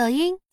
抖音。